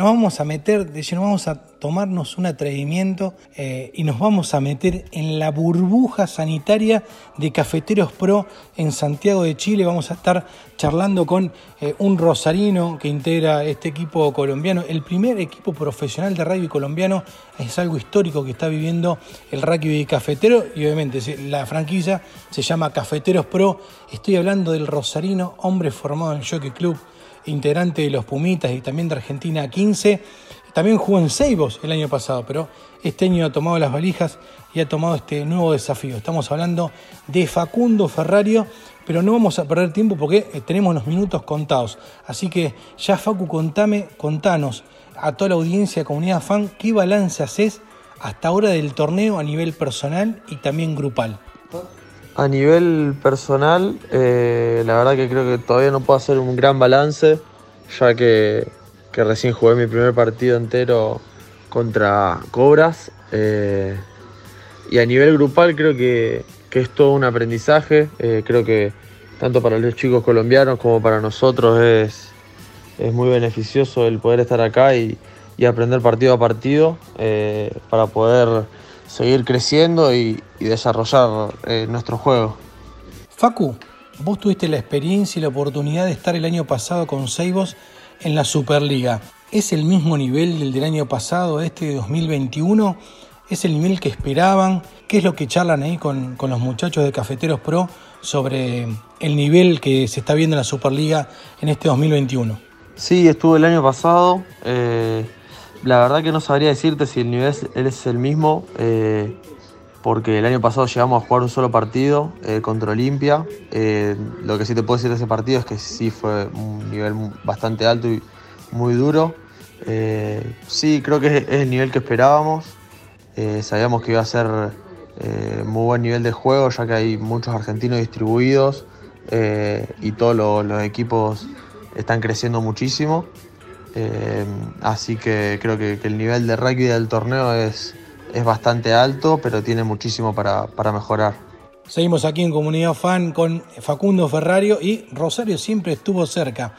nos vamos a meter, de lleno vamos a tomarnos un atrevimiento eh, y nos vamos a meter en la burbuja sanitaria de Cafeteros Pro en Santiago de Chile. Vamos a estar charlando con eh, un rosarino que integra este equipo colombiano. El primer equipo profesional de rugby colombiano es algo histórico que está viviendo el rugby cafetero y obviamente la franquicia se llama Cafeteros Pro. Estoy hablando del rosarino, hombre formado en Jockey Club integrante de los Pumitas y también de Argentina 15. También jugó en Seibos el año pasado, pero este año ha tomado las valijas y ha tomado este nuevo desafío. Estamos hablando de Facundo Ferrario, pero no vamos a perder tiempo porque eh, tenemos los minutos contados. Así que ya Facu, contame, contanos a toda la audiencia, comunidad fan, qué balance haces hasta ahora del torneo a nivel personal y también grupal. A nivel personal, eh, la verdad que creo que todavía no puedo hacer un gran balance, ya que, recién jugué mi primer partido entero contra Cobras. Eh, y a nivel grupal creo que, es todo un aprendizaje. Eh, creo que tanto para los chicos colombianos como para nosotros es, es muy beneficioso el poder estar acá y, y aprender partido a partido para poder seguir creciendo y, desarrollar eh, nuestro juego. Facu, vos tuviste la experiencia y la oportunidad de estar el año pasado con Seibos en la Superliga. ¿Es el mismo nivel del del año pasado, este de 2021? ¿Es el nivel que esperaban? ¿Qué es lo que charlan ahí con, los muchachos de Cafeteros Pro sobre el nivel que se está viendo en la Superliga en este 2021? Sí, estuve el año pasado. Eh, la verdad que no sabría decirte si el nivel es el mismo, eh, porque el año pasado llegamos a jugar un solo partido eh, contra Olimpia. Eh, lo que sí te puedo decir de ese partido es que sí fue un nivel bastante alto y muy duro. sí, creo que es el nivel que esperábamos. sabíamos que iba a ser muy buen nivel de juego, ya que hay muchos argentinos distribuidos y todos los equipos están creciendo muchísimo. Eh, así que creo que, el nivel de rugby del torneo es, es bastante alto, pero tiene muchísimo para, mejorar. Seguimos aquí en Comunidad Fan con Facundo Ferrario y Rosario siempre estuvo cerca.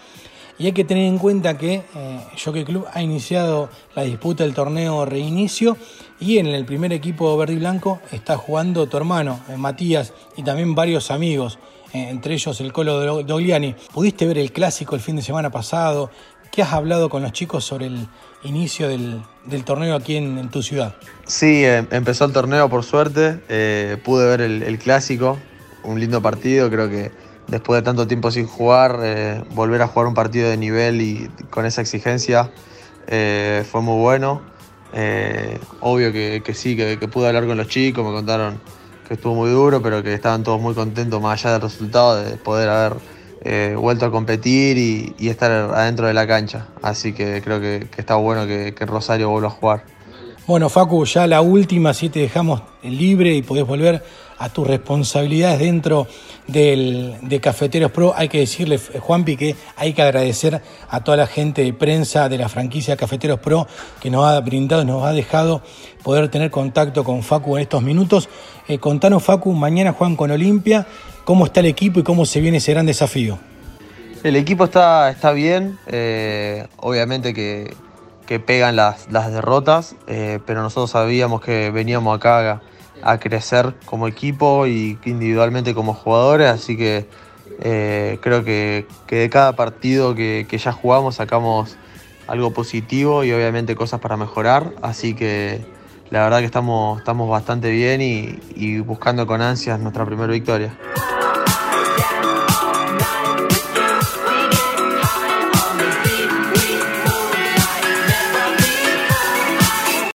Y hay que tener en cuenta que eh, Jockey Club ha iniciado la disputa del torneo reinicio y en el primer equipo verde y blanco está jugando tu hermano, eh, Matías, y también varios amigos, entre ellos el Colo Dogliani. ¿Pudiste ver el clásico el fin de semana pasado? ¿Qué has hablado con los chicos sobre el inicio del, torneo aquí en, tu ciudad? Sí, eh, empezó el torneo por suerte, eh, pude ver el, clásico, un lindo partido, creo que después de tanto tiempo sin jugar, eh, volver a jugar un partido de nivel y con esa exigencia fue muy bueno. obvio que, sí, que, que, pude hablar con los chicos, me contaron que estuvo muy duro, pero que estaban todos muy contentos más allá del resultado de poder haber eh, vuelto a competir y, estar adentro de la cancha. Así que creo que, está bueno que, Rosario vuelva a jugar. Bueno, Facu, ya la última, si te dejamos libre y podés volver a tus responsabilidades dentro del, de Cafeteros Pro, hay que decirle, Juanpi, que hay que agradecer a toda la gente de prensa de la franquicia Cafeteros Pro que nos ha brindado, nos ha dejado poder tener contacto con Facu en estos minutos. Eh, contanos, Facu, mañana juegan con Olimpia ¿Cómo está el equipo y cómo se viene ese gran desafío? El equipo está, está bien, eh, obviamente que, pegan las, derrotas, eh, pero nosotros sabíamos que veníamos acá a, crecer como equipo y individualmente como jugadores, así que eh, creo que, de cada partido que, ya jugamos sacamos algo positivo y obviamente cosas para mejorar, así que la verdad que estamos, estamos bastante bien y buscando con ansias nuestra primera victoria.